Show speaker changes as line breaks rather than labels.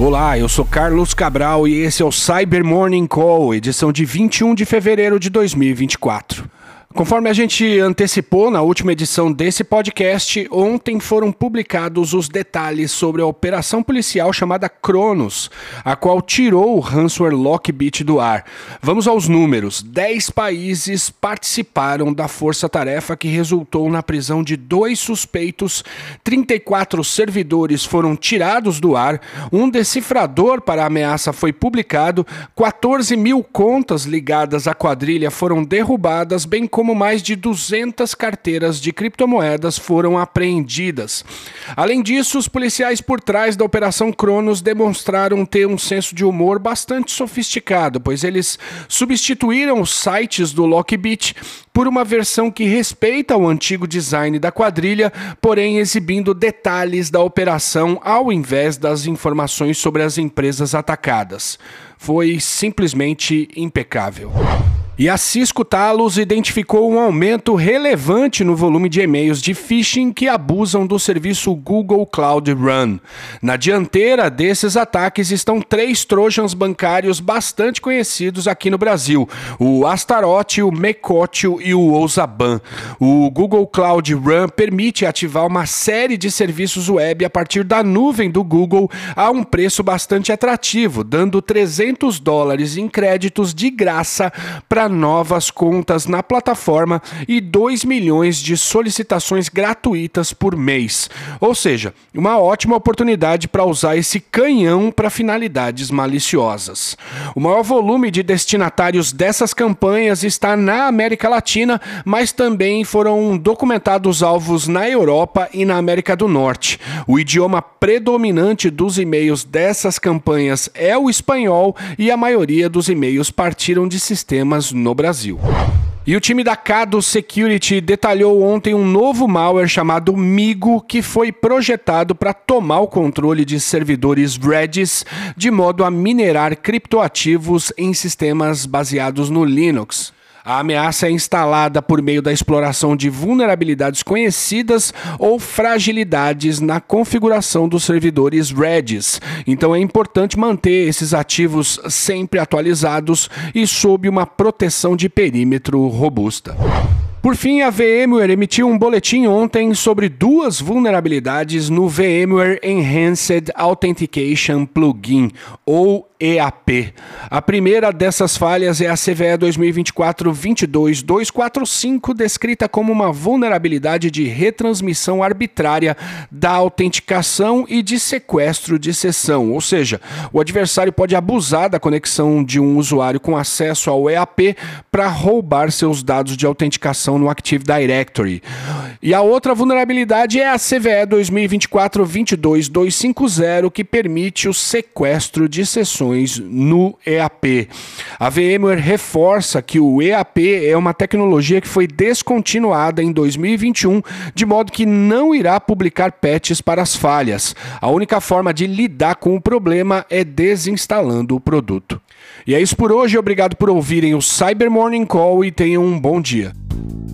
Olá, eu sou Carlos Cabral e esse é o Cyber Morning Call, edição de 21 de fevereiro de 2024. Conforme a gente antecipou na última edição desse podcast, ontem foram publicados os detalhes sobre a operação policial chamada Cronos, a qual tirou o ransomware Lockbit do ar. Vamos aos números: 10 países participaram da força-tarefa que resultou na prisão de dois suspeitos, 34 servidores foram tirados do ar, um decifrador para a ameaça foi publicado, 14 mil contas ligadas à quadrilha foram derrubadas, bem como como mais de 200 carteiras de criptomoedas foram apreendidas. Além disso, os policiais por trás da Operação Cronos demonstraram ter um senso de humor bastante sofisticado, pois eles substituíram os sites do Lockbit por uma versão que respeita o antigo design da quadrilha, porém exibindo detalhes da operação ao invés das informações sobre as empresas atacadas. Foi simplesmente impecável. E a Cisco Talos identificou um aumento relevante no volume de e-mails de phishing que abusam do serviço Google Cloud Run. Na dianteira desses ataques estão três trojans bancários bastante conhecidos aqui no Brasil: o Astaroth, o Mecotio e o Osaban. O Google Cloud Run permite ativar uma série de serviços web a partir da nuvem do Google a um preço bastante atrativo, dando 300 dólares em créditos de graça para novas contas na plataforma e 2 milhões de solicitações gratuitas por mês. Ou seja, uma ótima oportunidade para usar esse canhão para finalidades maliciosas. O maior volume de destinatários dessas campanhas está na América Latina, mas também foram documentados alvos na Europa e na América do Norte. O idioma predominante dos e-mails dessas campanhas é o espanhol e a maioria dos e-mails partiram de sistemas no Brasil. E o time da Cado Security detalhou ontem um novo malware chamado Migo que foi projetado para tomar o controle de servidores Redis de modo a minerar criptoativos em sistemas baseados no Linux. A ameaça é instalada por meio da exploração de vulnerabilidades conhecidas ou fragilidades na configuração dos servidores Redis. Então é importante manter esses ativos sempre atualizados e sob uma proteção de perímetro robusta. Por fim, a VMware emitiu um boletim ontem sobre duas vulnerabilidades no VMware Enhanced Authentication Plugin, ou EAP. A primeira dessas falhas é a CVE 2024-22245, descrita como uma vulnerabilidade de retransmissão arbitrária da autenticação e de sequestro de sessão, ou seja, o adversário pode abusar da conexão de um usuário com acesso ao EAP para roubar seus dados de autenticação no Active Directory. E a outra vulnerabilidade é a CVE 2024-22250, que permite o sequestro de sessões no EAP. A VMware reforça que o EAP é uma tecnologia que foi descontinuada em 2021, de modo que não irá publicar patches para as falhas. A única forma de lidar com o problema é desinstalando o produto. E é isso por hoje, obrigado por ouvirem o Cyber Morning Call e tenham um bom dia.